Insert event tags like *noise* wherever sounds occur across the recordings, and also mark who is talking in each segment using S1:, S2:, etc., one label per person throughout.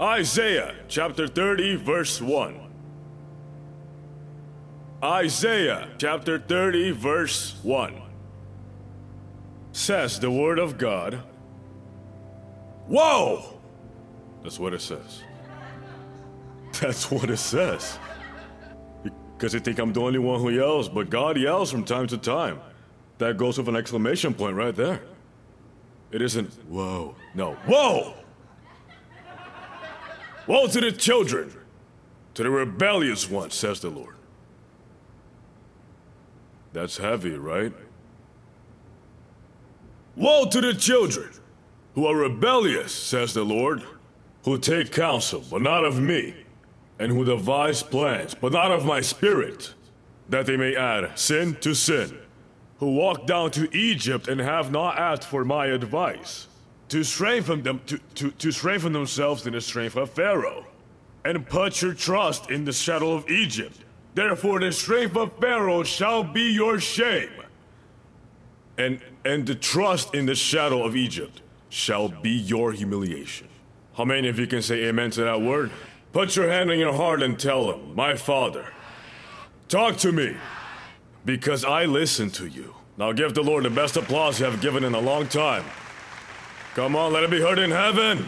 S1: Isaiah chapter 30, verse 1. Isaiah chapter 30, verse 1. Says the word of God. Whoa! That's what it says. *laughs* That's what it says. Because you think I'm the only one who yells, but God yells from time to time. That goes with an exclamation point right there. It isn't, whoa. No, whoa! Woe to the children, to the rebellious ones, says the Lord. That's heavy, right? Woe to the children who are rebellious, says the Lord, who take counsel, but not of me, and who devise plans, but not of my spirit, that they may add sin to sin, who walk down to Egypt and have not asked for my advice to strengthen them to, to, to strengthen themselves in the strength of Pharaoh, and put your trust in the shadow of Egypt. Therefore the strength of Pharaoh shall be your shame. And and the trust in the shadow of Egypt shall be your humiliation. How many of you can say amen to that word? Put your hand on your heart and tell him, My Father, talk to me, because I listen to you. Now give the Lord the best applause you have given in a long time. Come on, let it be heard in heaven.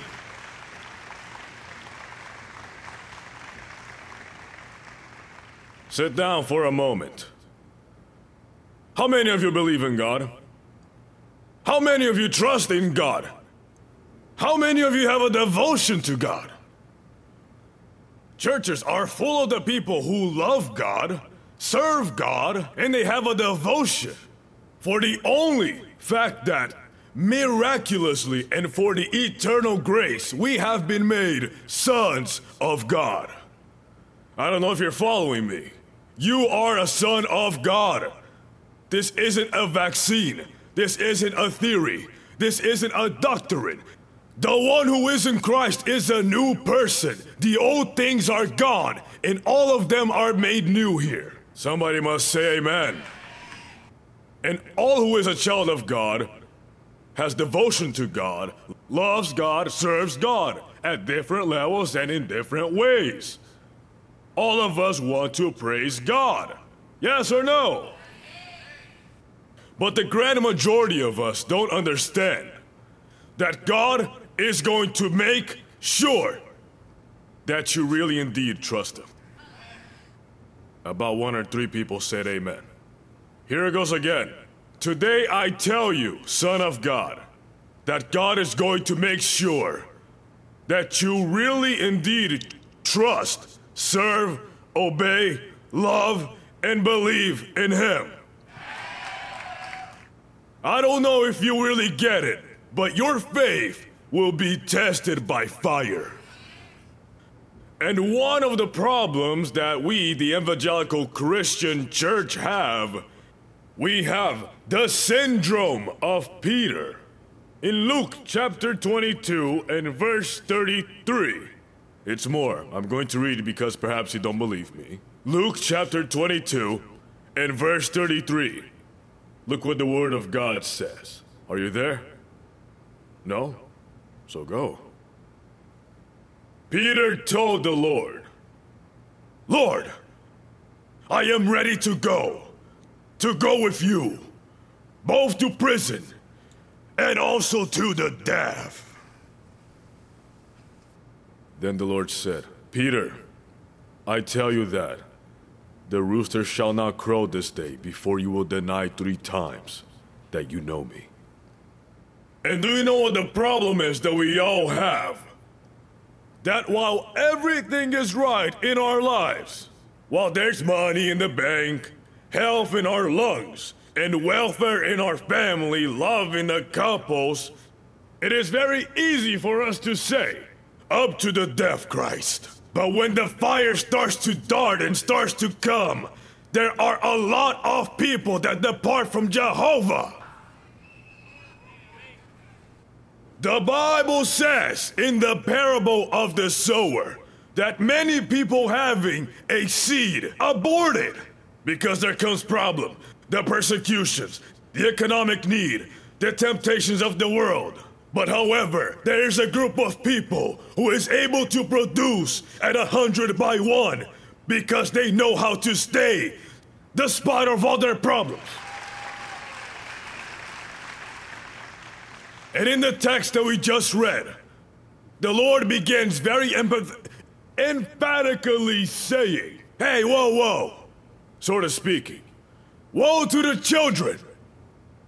S1: Sit down for a moment. How many of you believe in God? How many of you trust in God? How many of you have a devotion to God? Churches are full of the people who love God, serve God, and they have a devotion for the only fact that miraculously and for the eternal grace, we have been made sons of God. I don't know if you're following me. You are a son of God. This isn't a vaccine. This isn't a theory. This isn't a doctrine. The one who is in Christ is a new person. The old things are gone, and all of them are made new here. Somebody must say amen. And all who is a child of God has devotion to God, loves God, serves God at different levels and in different ways. All of us want to praise God. Yes or no? But the grand majority of us don't understand that God is going to make sure that you really indeed trust Him. About one or three people said amen. Here it goes again. Today I tell you, Son of God, that God is going to make sure that you really indeed trust, serve, obey, love, and believe in Him. I don't know if you really get it, but your faith will be tested by fire. And one of the problems that we, the evangelical Christian church, have we have the syndrome of Peter. In Luke chapter 22 and verse 33. It's more, I'm going to read because perhaps you don't believe me. Luke chapter 22 and verse 33. Look what the Word of God says. Are you there? No? So go. Peter told the Lord, Lord, I am ready to go to go with you, both to prison and also to the death. Then the Lord said, Peter, I tell you that the rooster shall not crow this day before you will deny three times that you know me. And do you know what the problem is that we all have? That while everything is right in our lives, while there's money in the bank, health in our lungs, and welfare in our family, love in the couples, it is very easy for us to say, up to the death, Christ. But when the fire starts to dart and starts to come, there are a lot of people that depart from Jehovah. The Bible says in the parable of the sower that many people having a seed aborted because there comes problem, the persecutions, the economic need, the temptations of the world. But however, there is a group of people who is able to produce at a hundred by one because they know how to stay despite of all their problems. And in the text that we just read, the Lord begins very empath- emphatically saying, Hey, whoa, whoa, sort of speaking, woe to the children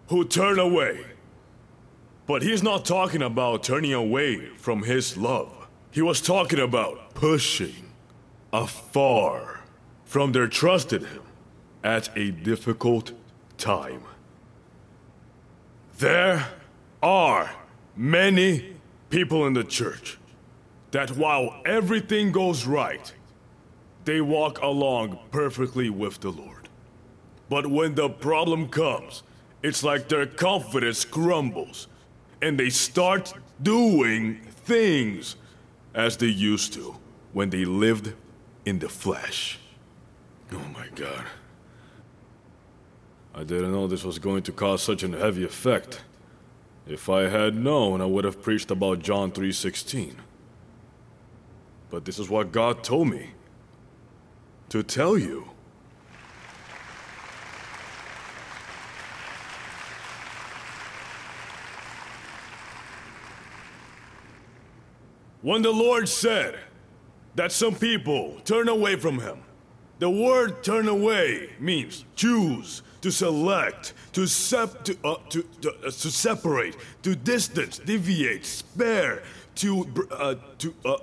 S1: who turn away. But he's not talking about turning away from his love. He was talking about pushing afar from their trust in him at a difficult time. There are many people in the church that while everything goes right, they walk along perfectly with the Lord. But when the problem comes, it's like their confidence crumbles and they start doing things as they used to when they lived in the flesh. Oh my god. I didn't know this was going to cause such a heavy effect. If I had known, I would have preached about John 3:16. But this is what God told me to tell you. When the Lord said that some people turn away from Him, the word turn away means choose, to select, to, sep- to, uh, to, to, uh, to separate, to distance, deviate, spare, to, uh, to, uh,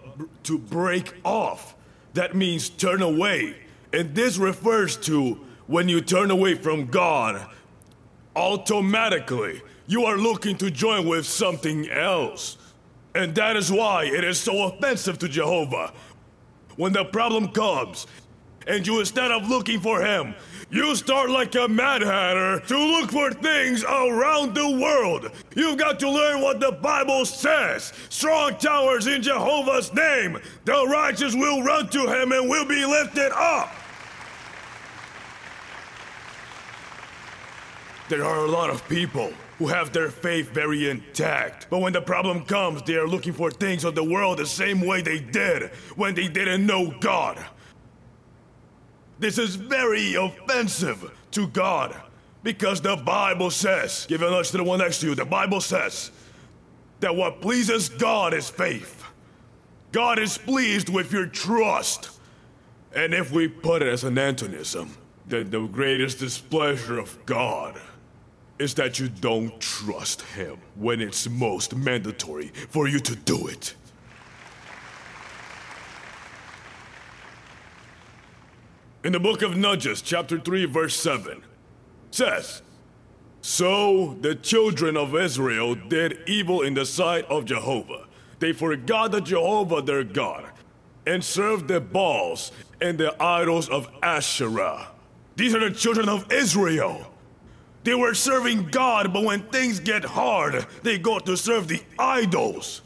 S1: to break off. That means turn away. And this refers to when you turn away from God, automatically you are looking to join with something else. And that is why it is so offensive to Jehovah. When the problem comes, and you instead of looking for him, you start like a Mad Hatter to look for things around the world. You've got to learn what the Bible says. Strong towers in Jehovah's name. The righteous will run to him and will be lifted up. There are a lot of people who have their faith very intact. But when the problem comes, they are looking for things of the world the same way they did when they didn't know God. This is very offensive to God because the Bible says, give a nudge to the one next to you, the Bible says that what pleases God is faith. God is pleased with your trust. And if we put it as an antonism, then the greatest displeasure of God is that you don't trust Him when it's most mandatory for you to do it. In the book of Judges, chapter 3, verse 7, says, So the children of Israel did evil in the sight of Jehovah. They forgot the Jehovah their God and served the Baals and the idols of Asherah. These are the children of Israel. They were serving God, but when things get hard, they go to serve the idols.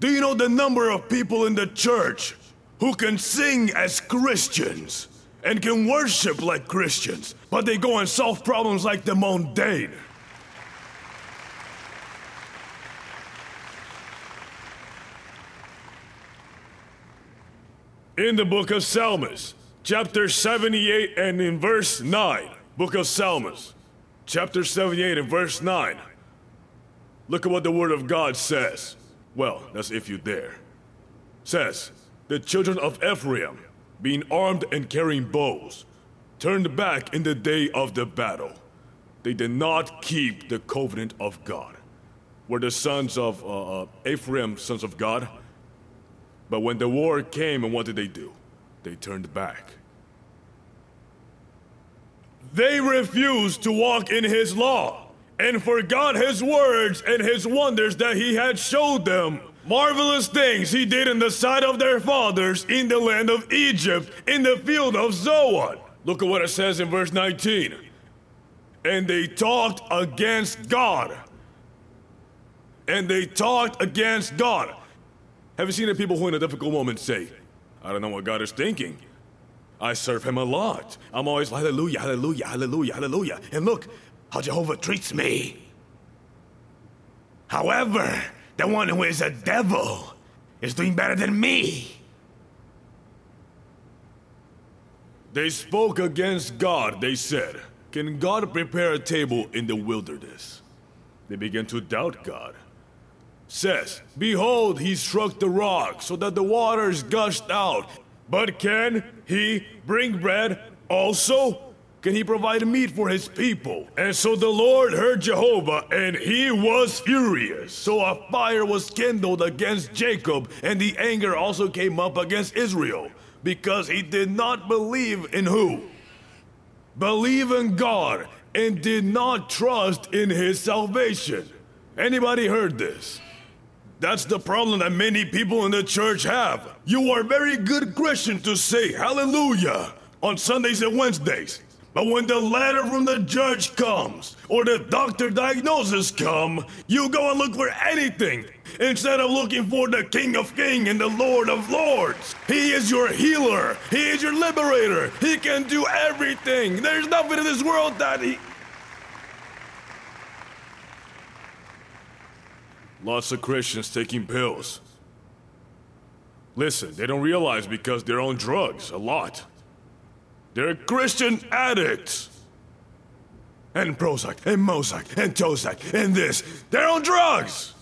S1: Do you know the number of people in the church who can sing as Christians and can worship like Christians, but they go and solve problems like the mundane? In the book of Psalms, chapter 78 and in verse 9, book of Psalms, chapter 78 and verse 9. Look at what the word of God says. Well, that's if you dare. Says, the children of Ephraim, being armed and carrying bows, turned back in the day of the battle. They did not keep the covenant of God. Were the sons of uh, uh, Ephraim sons of God? But when the war came, and what did they do? They turned back. They refused to walk in his law and forgot his words and his wonders that he had showed them. Marvelous things he did in the sight of their fathers in the land of Egypt, in the field of Zoan. Look at what it says in verse 19. And they talked against God. And they talked against God. Have you seen the people who in a difficult moment say, I don't know what God is thinking? I serve him a lot. I'm always hallelujah, hallelujah, hallelujah, hallelujah. And look how Jehovah treats me. However, the one who is a devil is doing better than me. They spoke against God, they said. Can God prepare a table in the wilderness? They began to doubt God. Says, Behold, he struck the rock so that the waters gushed out. But can he bring bread also? Can he provide meat for his people? And so the Lord heard Jehovah, and he was furious. So a fire was kindled against Jacob, and the anger also came up against Israel, because he did not believe in who? Believe in God, and did not trust in his salvation. Anybody heard this? That's the problem that many people in the church have. You are very good Christian to say hallelujah on Sundays and Wednesdays. But when the letter from the judge comes, or the doctor diagnosis come, you go and look for anything instead of looking for the King of Kings and the Lord of Lords. He is your healer. He is your liberator. He can do everything. There's nothing in this world that he. Lots of Christians taking pills. Listen, they don't realize because they're on drugs a lot. They're Christian addicts. And Prozac, and Mozac, and Tozac, and this. They're on drugs!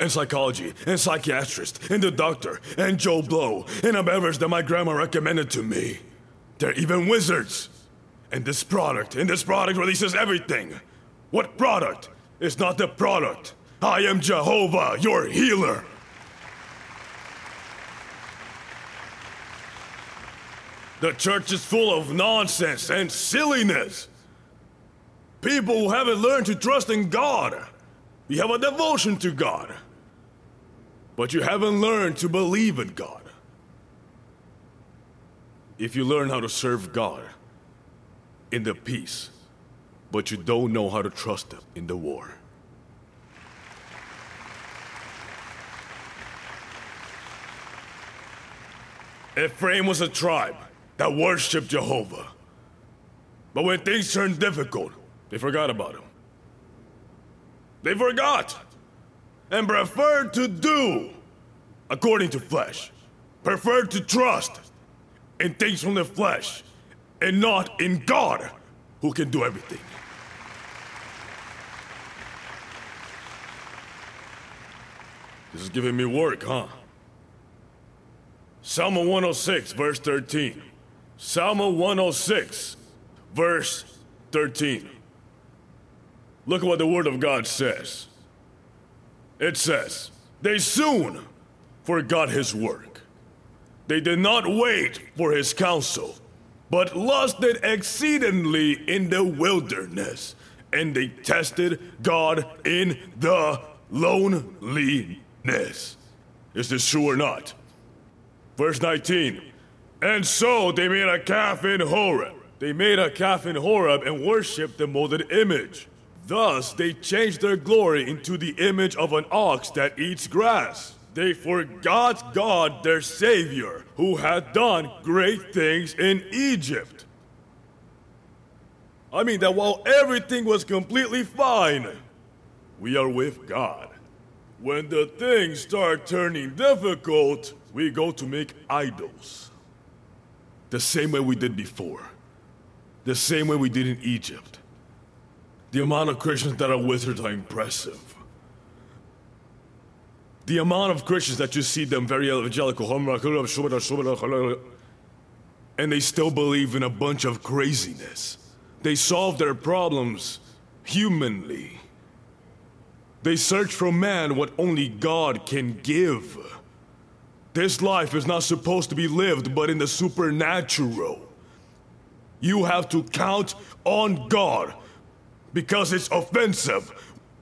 S1: And psychology, and psychiatrist, and the doctor, and Joe Blow, and a beverage that my grandma recommended to me. They're even wizards. And this product, and this product releases everything. What product? It's not the product. I am Jehovah, your healer. The church is full of nonsense and silliness. People who haven't learned to trust in God. You have a devotion to God. But you haven't learned to believe in God. If you learn how to serve God in the peace, but you don't know how to trust Him in the war. Ephraim was a tribe that worshiped Jehovah. But when things turned difficult, they forgot about him. They forgot and preferred to do according to flesh, preferred to trust in things from the flesh and not in God who can do everything. This is giving me work, huh? Psalm 106, verse 13. Psalm 106, verse 13. Look at what the Word of God says. It says, They soon forgot his work. They did not wait for his counsel, but lusted exceedingly in the wilderness, and they tested God in the loneliness. Is this true or not? Verse 19. And so they made a calf in Horeb. They made a calf in Horeb and worshipped the molded image. Thus they changed their glory into the image of an ox that eats grass. They forgot God, their Savior, who had done great things in Egypt. I mean, that while everything was completely fine, we are with God. When the things start turning difficult, we go to make idols the same way we did before, the same way we did in Egypt. The amount of Christians that are wizards are impressive. The amount of Christians that you see them very evangelical, and they still believe in a bunch of craziness. They solve their problems humanly. They search for man what only God can give. This life is not supposed to be lived but in the supernatural. You have to count on God because it's offensive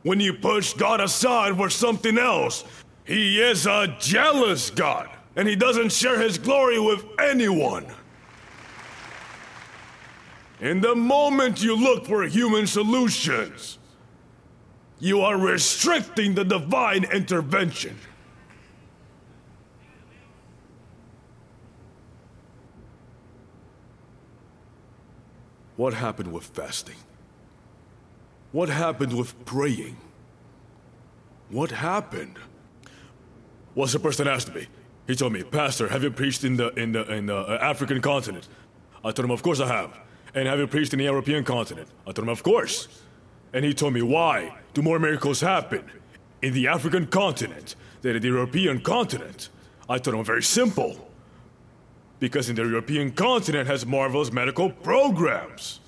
S1: when you push God aside for something else. He is a jealous God and he doesn't share his glory with anyone. In the moment you look for human solutions, you are restricting the divine intervention. What happened with fasting? What happened with praying? What happened? What's the person asked me? He told me, Pastor, have you preached in the in the in the uh, African continent? I told him, of course I have. And have you preached in the European continent? I told him, of course. And he told me, why do more miracles happen in the African continent than in the European continent? I told him, very simple. Because in the European continent has marvelous medical programs.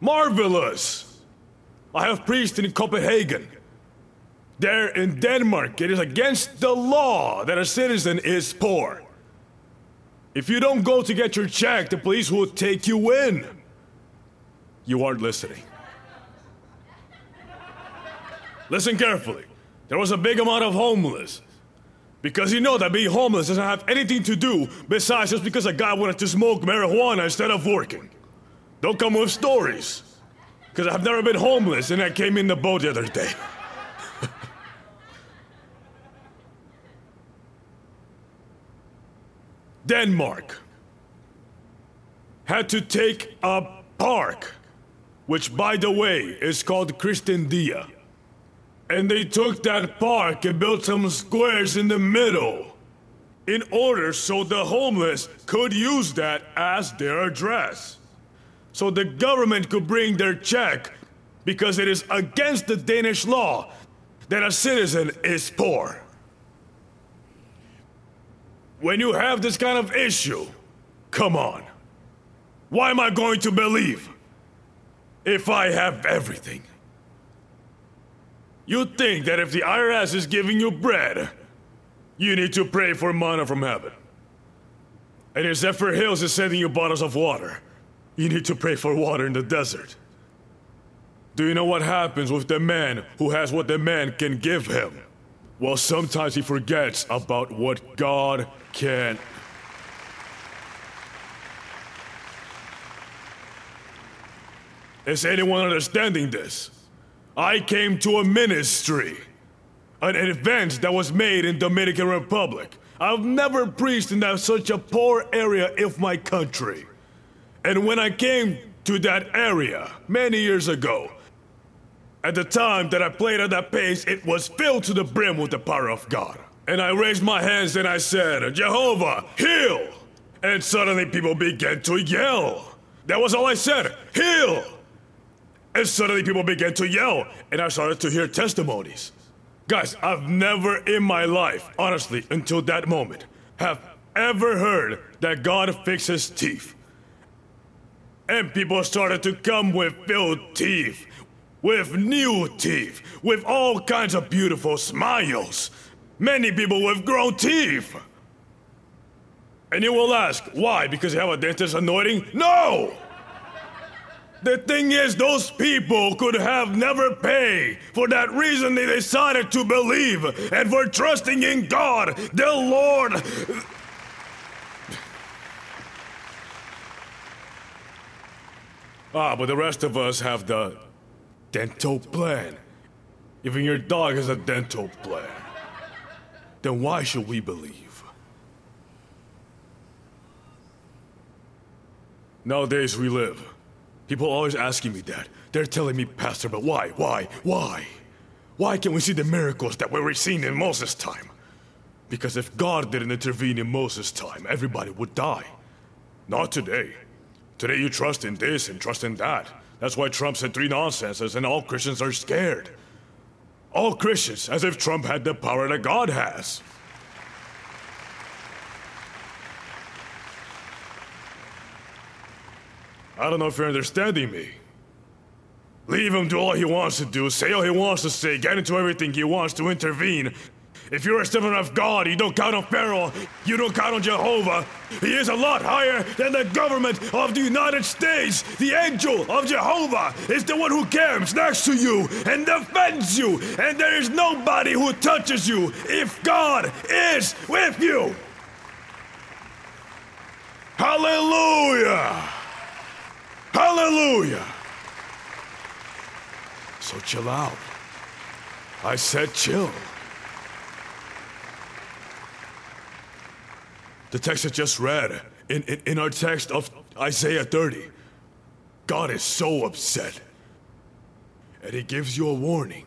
S1: Marvelous! I have preached in Copenhagen. There in Denmark, it is against the law that a citizen is poor. If you don't go to get your check, the police will take you in. You aren't listening. Listen carefully. There was a big amount of homeless. Because you know that being homeless doesn't have anything to do besides just because a guy wanted to smoke marijuana instead of working. Don't come with stories. Because I've never been homeless and I came in the boat the other day. *laughs* Denmark had to take a park, which, by the way, is called Christiania. And they took that park and built some squares in the middle in order so the homeless could use that as their address. So the government could bring their check because it is against the Danish law that a citizen is poor. When you have this kind of issue, come on. Why am I going to believe if I have everything? You think that if the IRS is giving you bread, you need to pray for manna from heaven. And if Zephyrhills is sending you bottles of water, you need to pray for water in the desert. Do you know what happens with the man who has what the man can give him? Well, sometimes he forgets about what God can. Is anyone understanding this? I came to a ministry, an event that was made in Dominican Republic. I've never preached in that such a poor area of my country. And when I came to that area many years ago, at the time that I played at that pace, it was filled to the brim with the power of God. And I raised my hands and I said, Jehovah, heal! And suddenly people began to yell. That was all I said, heal! And suddenly people began to yell, and I started to hear testimonies. Guys, I've never in my life, honestly, until that moment, have ever heard that God fixes teeth. And people started to come with filled teeth, with new teeth, with all kinds of beautiful smiles. Many people with grown teeth. And you will ask, why? Because you have a dentist anointing? No! The thing is, those people could have never paid. For that reason, they decided to believe. And for trusting in God, the Lord. Ah, but the rest of us have the dental plan. Even your dog has a dental plan. Then why should we believe? Nowadays we live. People always asking me that. They're telling me, Pastor, but why, why, why? Why can't we see the miracles that we were seeing in Moses' time? Because if God didn't intervene in Moses' time, everybody would die. Not today. Today you trust in this and trust in that. That's why Trump said three nonsenses and all Christians are scared. All Christians, as if Trump had the power that God has. I don't know if you're understanding me. Leave him do all he wants to do, say all he wants to say, get into everything he wants to intervene. If you're a servant of God, you don't count on Pharaoh, you don't count on Jehovah. He is a lot higher than the government of the United States. The angel of Jehovah is the one who camps next to you and defends you, and there is nobody who touches you if God is with you. Hallelujah! Hallelujah! So chill out. I said chill. The text I just read, in, in, in our text of Isaiah 30, God is so upset. And he gives you a warning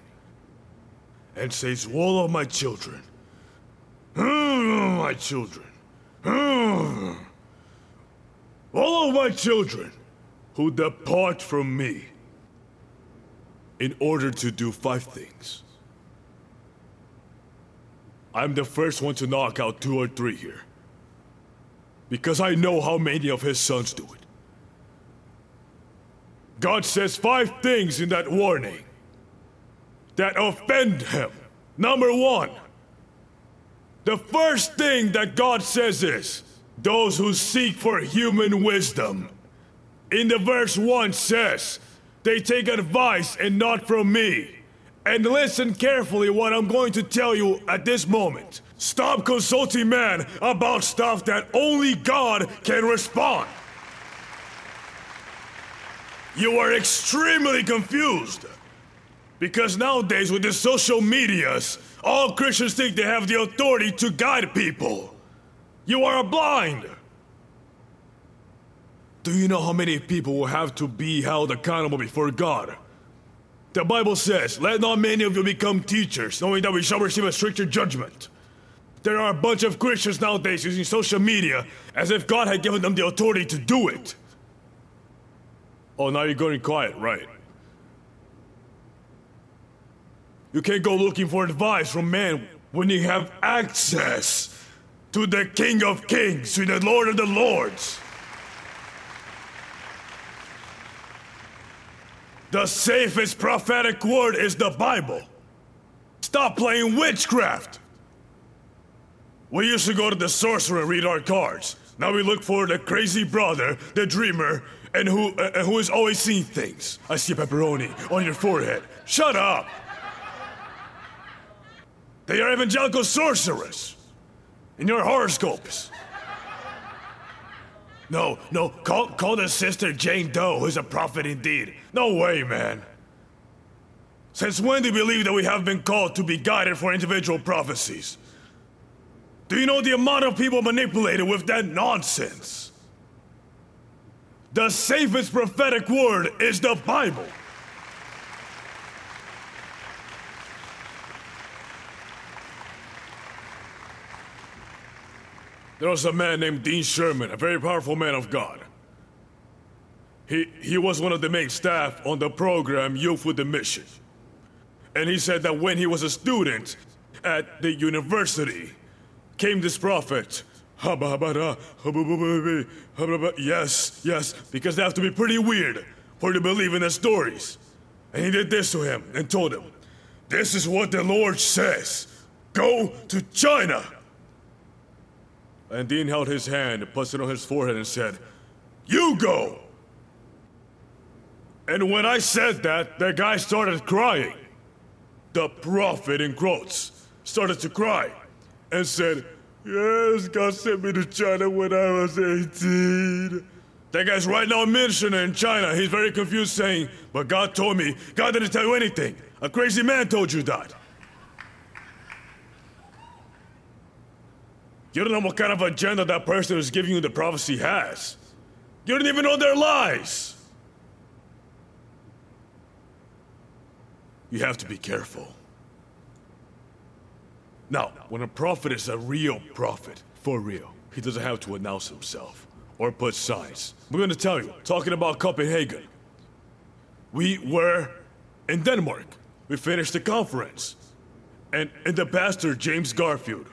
S1: and says, All of my children, my children, all of my children who depart from me in order to do five things. I'm the first one to knock out two or three here. Because I know how many of his sons do it. God says five things in that warning that offend him. Number one, the first thing that God says is those who seek for human wisdom. In the verse 1 says, they take advice and not from me. And listen carefully what I'm going to tell you at this moment. Stop consulting man about stuff that only God can respond. You are extremely confused. Because nowadays, with the social medias, all Christians think they have the authority to guide people. You are blind. Do you know how many people will have to be held accountable before God? The Bible says, Let not many of you become teachers, knowing that we shall receive a stricter judgment. There are a bunch of Christians nowadays using social media as if God had given them the authority to do it. Oh, now you're going quiet, right? You can't go looking for advice from man when you have access to the King of Kings, to the Lord of the Lords. The safest prophetic word is the Bible. Stop playing witchcraft. We used to go to the sorcerer and read our cards. Now we look for the crazy brother, the dreamer, and who uh, who is always seeing things. I see pepperoni on your forehead. Shut up. They are evangelical sorcerers in your horoscopes. No, no, call, call the sister Jane Doe, who's a prophet indeed. No way, man. Since when do you believe that we have been called to be guided for individual prophecies? Do you know the amount of people manipulated with that nonsense? The safest prophetic word is the Bible. There was a man named Dean Sherman, a very powerful man of God. He, he was one of the main staff on the program Youth with a Mission. And he said that when he was a student at the university, came this prophet. Yes, yes, because they have to be pretty weird for to believe in the stories. And he did this to him and told him, This is what the Lord says go to China. And Dean held his hand, put it on his forehead, and said, You go! And when I said that, the guy started crying. The prophet, in quotes, started to cry and said, Yes, God sent me to China when I was 18. That guy's right now a missionary in China. He's very confused, saying, But God told me. God didn't tell you anything. A crazy man told you that. You don't know what kind of agenda that person who's giving you the prophecy has. You don't even know their lies. You have to be careful. Now, when a prophet is a real prophet, for real, he doesn't have to announce himself or put signs. We're going to tell you, talking about Copenhagen. We were in Denmark. We finished the conference. And, and the pastor, James Garfield,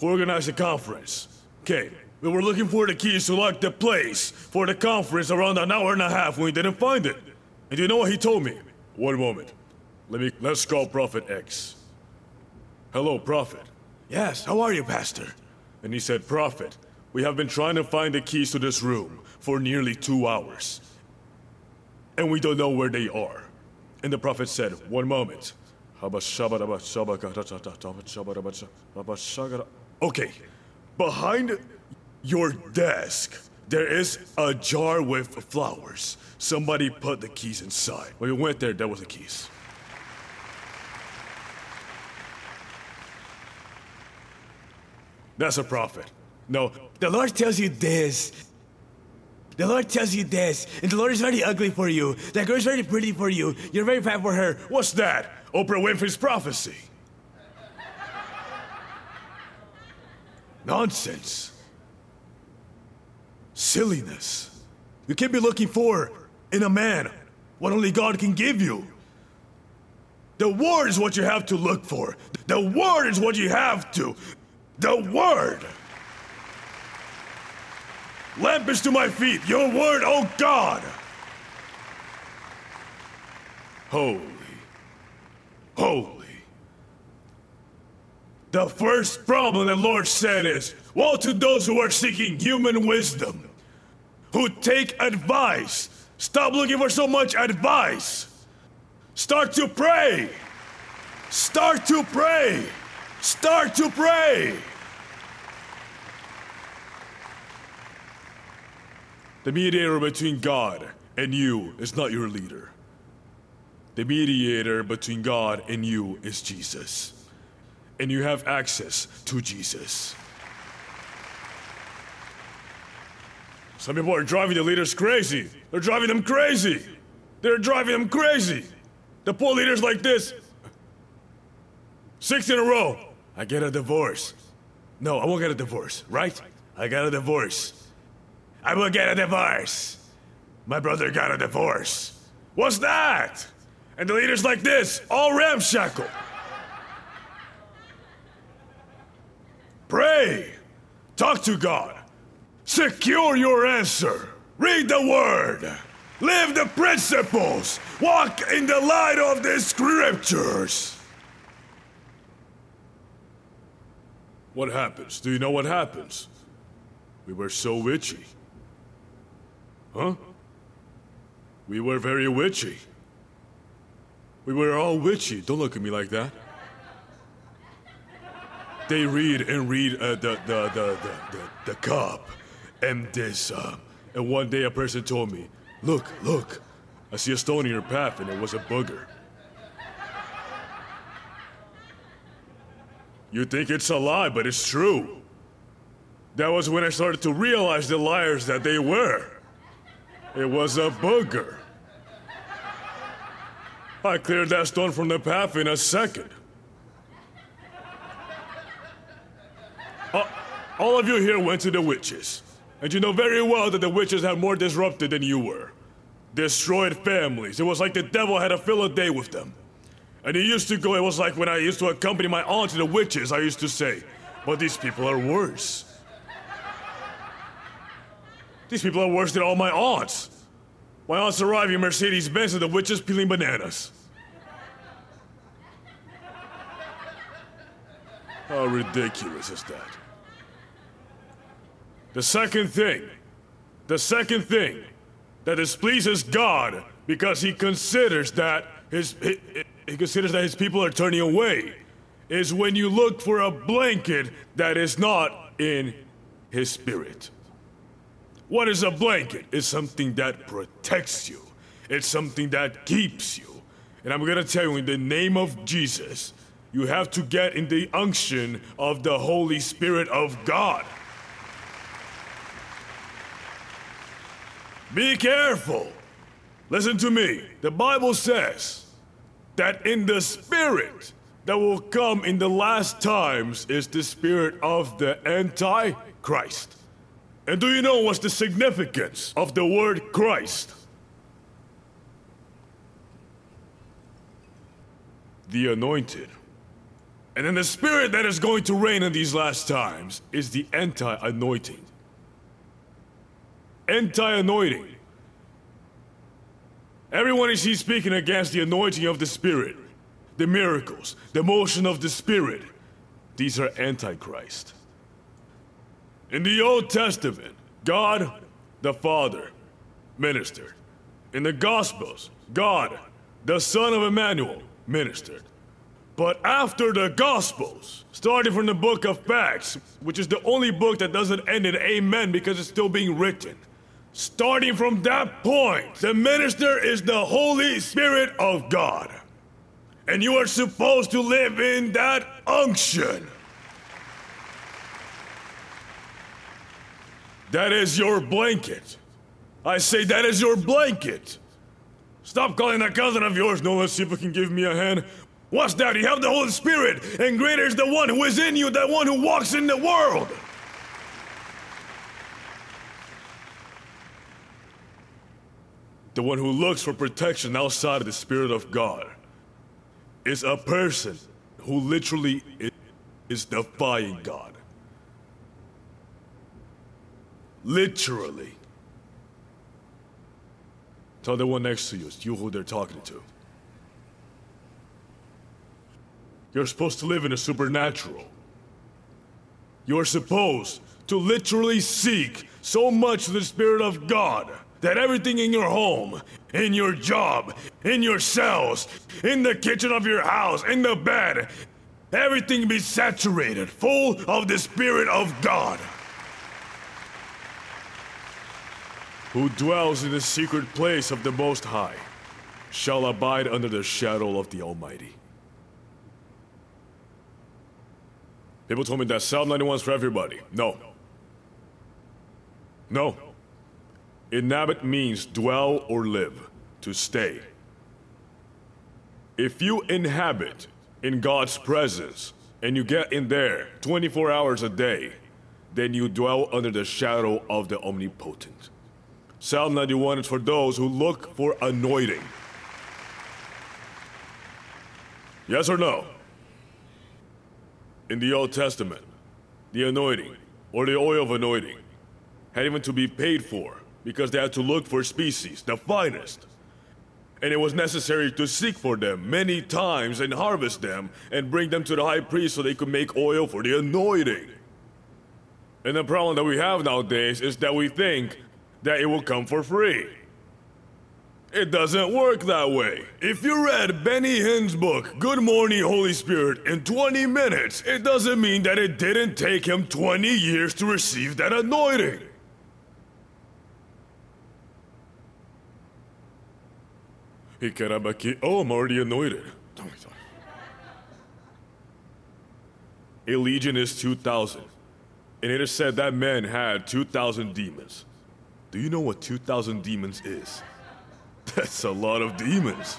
S1: who organized the conference, Okay, We were looking for the keys to lock the place for the conference around an hour and a half when we didn't find it. And you know what he told me? One moment. Let me let's call Prophet X. Hello, Prophet. Yes, how are you, Pastor? And he said, Prophet, we have been trying to find the keys to this room for nearly two hours. And we don't know where they are. And the prophet said, One moment. Okay, behind your desk, there is a jar with flowers. Somebody put the keys inside. When we went there, there was the keys. That's a prophet. No, the Lord tells you this. The Lord tells you this, and the Lord is very ugly for you. That girl is very pretty for you. You're very bad for her. What's that? Oprah Winfrey's prophecy. Nonsense, silliness. You can't be looking for in a man what only God can give you. The Word is what you have to look for. The Word is what you have to. The Word. Lamp is to my feet, your Word, oh God. Holy, holy. The first problem the Lord said is Woe to those who are seeking human wisdom, who take advice. Stop looking for so much advice. Start to pray. Start to pray. Start to pray. The mediator between God and you is not your leader. The mediator between God and you is Jesus. And you have access to Jesus. Some people are driving the leaders crazy. They're driving them crazy. They're driving them crazy. The poor leaders like this. Six in a row. I get a divorce. No, I won't get a divorce, right? I got a divorce. I will get a divorce. My brother got a divorce. What's that? And the leaders like this, all ramshackle. Pray. Talk to God. Secure your answer. Read the word. Live the principles. Walk in the light of the scriptures. What happens? Do you know what happens? We were so witchy. Huh? We were very witchy. We were all witchy. Don't look at me like that. They read and read uh, the, the, the, the, the, the and this. Uh, and one day a person told me, Look, look, I see a stone in your path and it was a booger. You think it's a lie, but it's true. That was when I started to realize the liars that they were. It was a booger. I cleared that stone from the path in a second. Uh, all of you here went to the witches, and you know very well that the witches had more disrupted than you were. Destroyed families. It was like the devil had a field day with them. And he used to go, it was like when I used to accompany my aunt to the witches, I used to say, but these people are worse. These people are worse than all my aunts. My aunt's arriving in Mercedes Benz and the witches peeling bananas. How ridiculous is that? The second thing, the second thing that displeases God because he considers that his he, he considers that his people are turning away is when you look for a blanket that is not in his spirit. What is a blanket? It's something that protects you. It's something that keeps you. And I'm gonna tell you in the name of Jesus, you have to get in the unction of the Holy Spirit of God. Be careful. Listen to me. The Bible says that in the Spirit that will come in the last times is the Spirit of the Antichrist. And do you know what's the significance of the word Christ? The anointed. And then the spirit that is going to reign in these last times is the anti anointing. Anti anointing. Everyone is he speaking against the anointing of the Spirit, the miracles, the motion of the Spirit. These are Antichrist. In the Old Testament, God the Father ministered. In the Gospels, God, the Son of Emmanuel, ministered. But after the Gospels, starting from the book of Acts, which is the only book that doesn't end in amen because it's still being written, starting from that point, the minister is the Holy Spirit of God. And you are supposed to live in that unction. That is your blanket. I say that is your blanket. Stop calling that cousin of yours. No, let's see if it can give me a hand. What's that? You have the Holy Spirit, and greater is the one who is in you, the one who walks in the world. The one who looks for protection outside of the Spirit of God, is a person who literally is defying God. Literally. Tell the one next to you, it's you who they're talking to. You're supposed to live in the supernatural. You're supposed to literally seek so much the Spirit of God that everything in your home, in your job, in your cells, in the kitchen of your house, in the bed, everything be saturated, full of the Spirit of God. Who dwells in the secret place of the Most High shall abide under the shadow of the Almighty. People told me that Psalm 91 is for everybody. No. No. Inhabit means dwell or live, to stay. If you inhabit in God's presence and you get in there 24 hours a day, then you dwell under the shadow of the omnipotent. Psalm 91 is for those who look for anointing. Yes or no? In the Old Testament, the anointing, or the oil of anointing, had even to be paid for because they had to look for species, the finest. And it was necessary to seek for them many times and harvest them and bring them to the high priest so they could make oil for the anointing. And the problem that we have nowadays is that we think that it will come for free. It doesn't work that way. If you read Benny Hinn's book, Good Morning Holy Spirit, in 20 minutes, it doesn't mean that it didn't take him 20 years to receive that anointing. Hikarabaki, oh, I'm already anointed. A legion is 2,000. And it is said that man had 2,000 demons. Do you know what 2,000 demons is? *laughs* That's a lot of demons.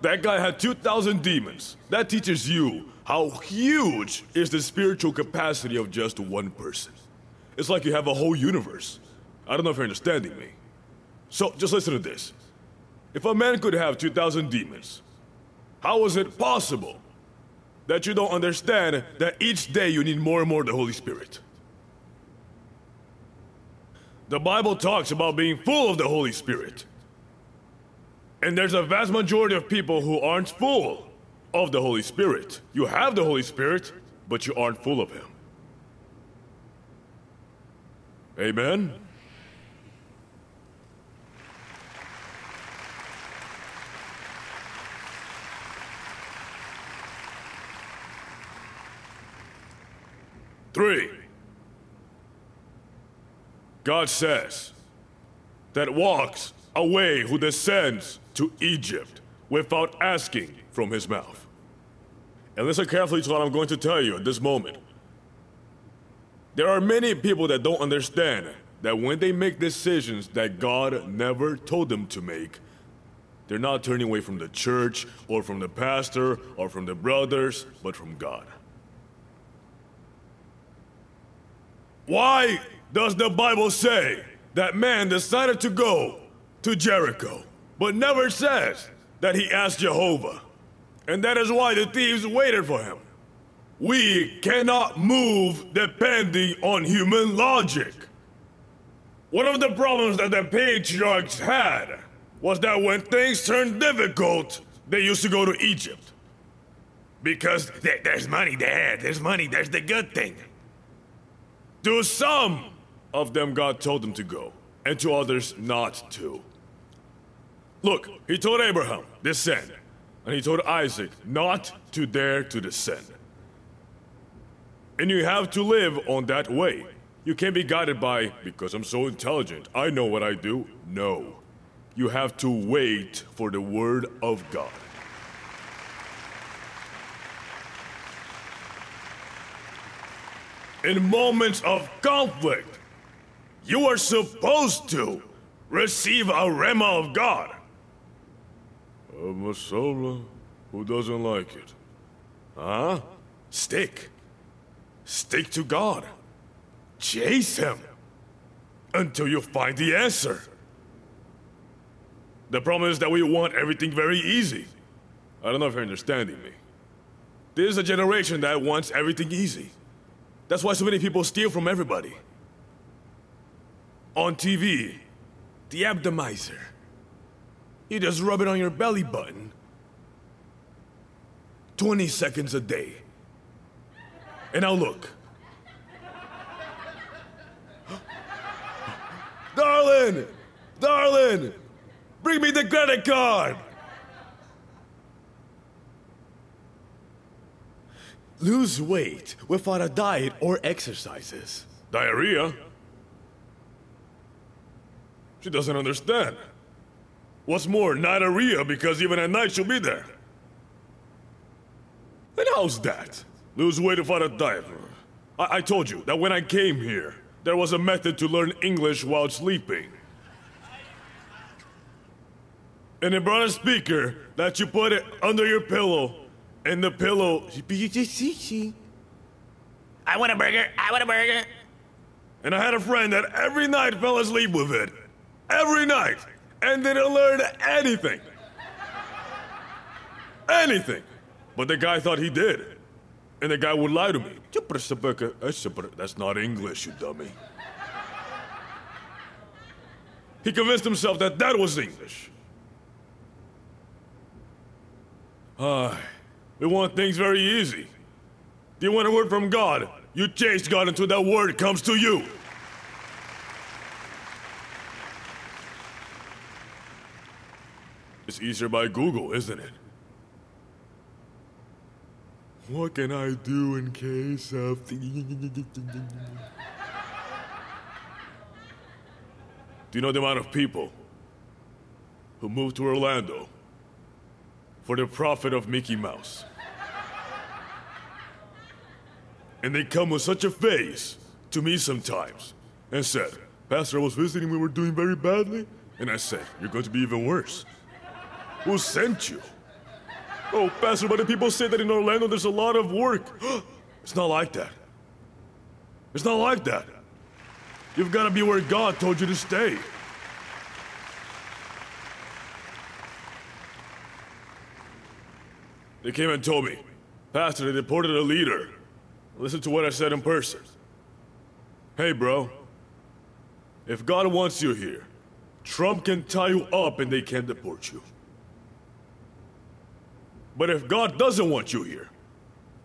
S1: That guy had 2,000 demons. That teaches you how huge is the spiritual capacity of just one person. It's like you have a whole universe. I don't know if you're understanding me. So just listen to this. If a man could have 2,000 demons, how is it possible that you don't understand that each day you need more and more of the Holy Spirit? The Bible talks about being full of the Holy Spirit. And there's a vast majority of people who aren't full of the Holy Spirit. You have the Holy Spirit, but you aren't full of Him. Amen? Three. God says that walks away who descends to Egypt without asking from his mouth. And listen carefully to what I'm going to tell you at this moment. There are many people that don't understand that when they make decisions that God never told them to make, they're not turning away from the church or from the pastor or from the brothers, but from God. Why does the Bible say that man decided to go to Jericho, but never says that he asked Jehovah? And that is why the thieves waited for him. We cannot move depending on human logic. One of the problems that the patriarchs had was that when things turned difficult, they used to go to Egypt. Because there- there's money there, there's money, there's the good thing. To some of them, God told them to go, and to others, not to. Look, He told Abraham, descend, and He told Isaac, not to dare to descend. And you have to live on that way. You can't be guided by, because I'm so intelligent, I know what I do. No. You have to wait for the Word of God. In moments of conflict, you are supposed to receive a rhema of God. A masola who doesn't like it. Huh? Stick. Stick to God. Chase Him. until you find the answer. The problem is that we want everything very easy. I don't know if you're understanding me. There's a generation that wants everything easy. That's why so many people steal from everybody. On TV, the Abdomizer. You just rub it on your belly button. 20 seconds a day. And now look. *gasps* Darling! Darling! Bring me the credit card! Lose weight without a diet or exercises. Diarrhea? She doesn't understand. What's more, not diarrhea because even at night she'll be there. And how's that? Lose weight without a diet. I, I told you that when I came here, there was a method to learn English while sleeping. And they brought a speaker that you put it under your pillow, and the pillow.
S2: I want a burger. I want a burger.
S1: And I had a friend that every night fell asleep with it. Every night. And didn't learn anything. Anything. But the guy thought he did. And the guy would lie to me. That's not English, you dummy. He convinced himself that that was English. Ah, we want things very easy. Do you want a word from God? You chase God until that word comes to you. It's easier by Google, isn't it? What can I do in case of. Do you know the amount of people who moved to Orlando for the profit of Mickey Mouse? And they come with such a face to me sometimes and said, Pastor, I was visiting, we were doing very badly. And I said, You're going to be even worse. Who sent you? Oh, Pastor, but the people say that in Orlando there's a lot of work. *gasps* it's not like that. It's not like that. You've got to be where God told you to stay. They came and told me, Pastor, they deported a leader. Listen to what I said in person. Hey, bro. If God wants you here, Trump can tie you up and they can deport you. But if God doesn't want you here,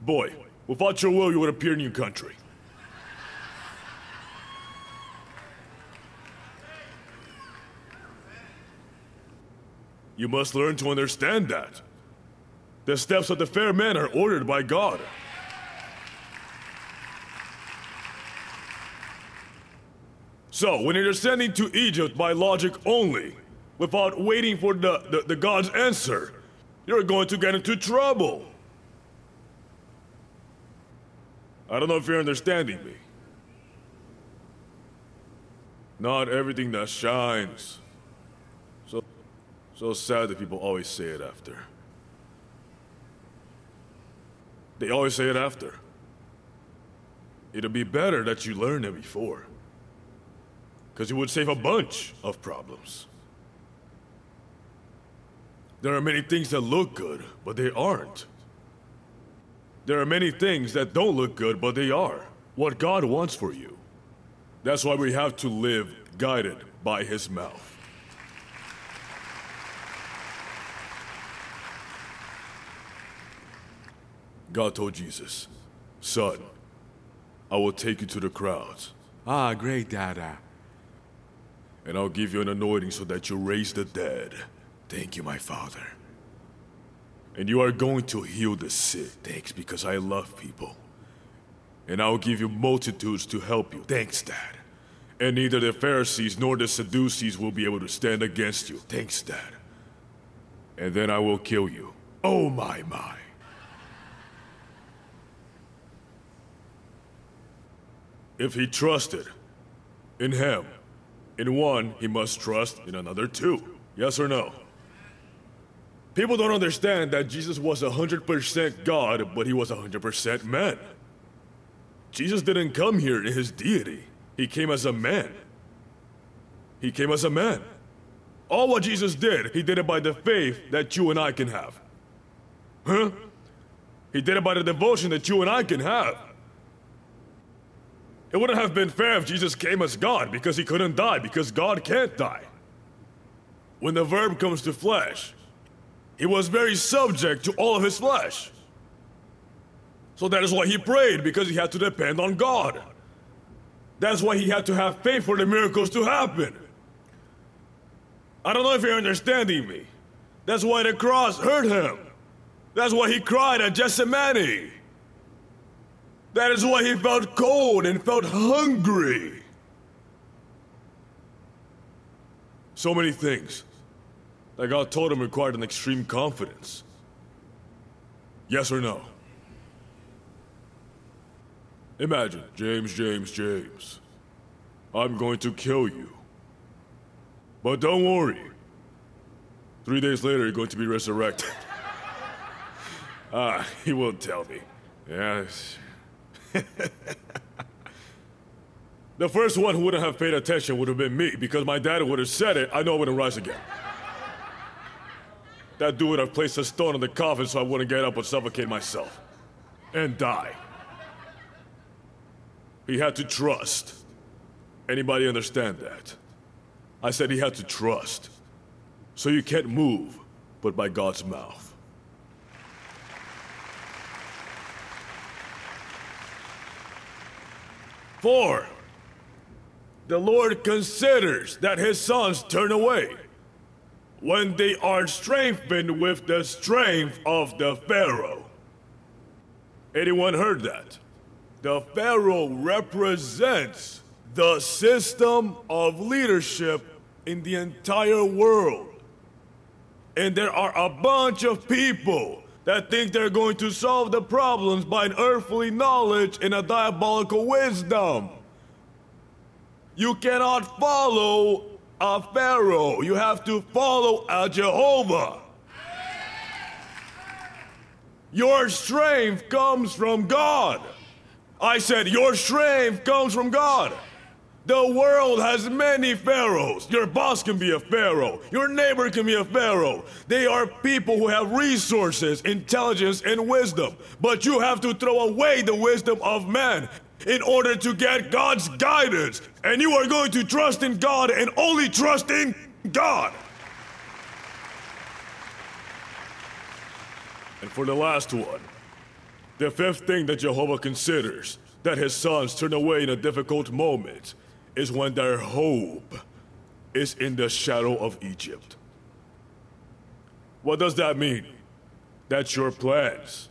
S1: boy, without your will, you would appear in your country. You must learn to understand that. The steps of the fair man are ordered by God. So, when you're descending to Egypt by logic only, without waiting for the, the, the God's answer, you're going to get into trouble. I don't know if you're understanding me. Not everything that shines. So, so sad that people always say it after. They always say it after. It'd be better that you learned it before. Because it would save a bunch of problems. There are many things that look good, but they aren't. There are many things that don't look good, but they are. What God wants for you. That's why we have to live guided by His mouth. God told Jesus, Son, I will take you to the crowds. Ah, great, Dada. And I'll give you an anointing so that you raise the dead. Thank you, my father. And you are going to heal the sick. Thanks, because I love people. And I will give you multitudes to help you. Thanks, Dad. And neither the Pharisees nor the Sadducees will be able to stand against you. Thanks, Dad. And then I will kill you. Oh, my, my. If he trusted in him, in one, he must trust in another too. Yes or no? People don't understand that Jesus was 100% God, but he was 100% man. Jesus didn't come here in his deity, he came as a man. He came as a man. All what Jesus did, he did it by the faith that you and I can have. Huh? He did it by the devotion that you and I can have. It wouldn't have been fair if Jesus came as God because he couldn't die, because God can't die. When the Verb comes to flesh, he was very subject to all of his flesh. So that is why he prayed, because he had to depend on God. That's why he had to have faith for the miracles to happen. I don't know if you're understanding me. That's why the cross hurt him. That's why he cried at Gethsemane. That is why he felt cold and felt hungry. So many things that God told him required an extreme confidence. Yes or no? Imagine, James, James, James. I'm going to kill you. But don't worry. Three days later, you're going to be resurrected. *laughs* ah, he won't tell me. Yes. *laughs* the first one who wouldn't have paid attention would have been me because my dad would have said it. I know I wouldn't rise again. That dude would have placed a stone in the coffin so I wouldn't get up and suffocate myself and die. He had to trust. Anybody understand that? I said he had to trust. So you can't move but by God's mouth. Four, the Lord considers that his sons turn away when they are strengthened with the strength of the Pharaoh. Anyone heard that? The Pharaoh represents the system of leadership in the entire world. And there are a bunch of people that think they're going to solve the problems by an earthly knowledge and a diabolical wisdom. You cannot follow a Pharaoh, you have to follow a Jehovah. Your strength comes from God. I said, Your strength comes from God. The world has many pharaohs. Your boss can be a pharaoh. Your neighbor can be a pharaoh. They are people who have resources, intelligence, and wisdom. But you have to throw away the wisdom of man in order to get God's guidance. And you are going to trust in God and only trust in God. And for the last one, the fifth thing that Jehovah considers that his sons turn away in a difficult moment is when their hope is in the shadow of Egypt. What does that mean? That your plans,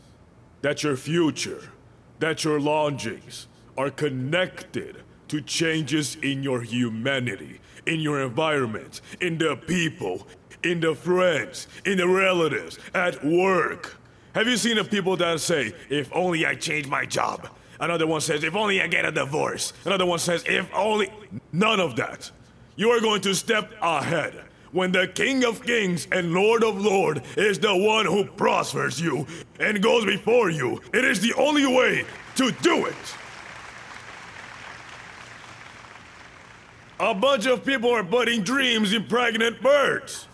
S1: that your future, that your longings are connected to changes in your humanity, in your environment, in the people, in the friends, in the relatives, at work. Have you seen the people that say, if only I change my job? Another one says, if only I get a divorce. Another one says, if only. None of that. You are going to step ahead. When the King of Kings and Lord of Lords is the one who prospers you and goes before you, it is the only way to do it. A bunch of people are putting dreams in pregnant birds.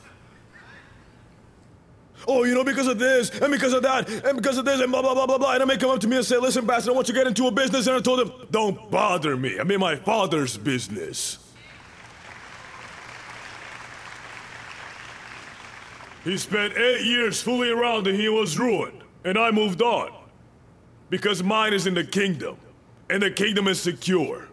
S1: Oh, you know, because of this, and because of that, and because of this, and blah, blah, blah, blah, blah. And I may come up to me and say, listen, Pastor, I want you to get into a business. And I told him, don't bother me. I'm in my father's business. He spent eight years fooling around and he was ruined. And I moved on. Because mine is in the kingdom. And the kingdom is secure.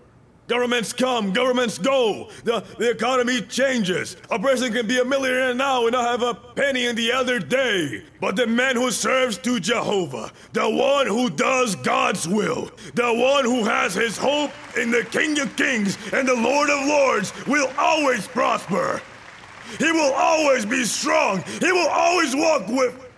S1: Governments come, governments go. The, the economy changes. A person can be a millionaire now and not have a penny in the other day. But the man who serves to Jehovah, the one who does God's will, the one who has his hope in the King of Kings and the Lord of Lords will always prosper. He will always be strong. He will always walk with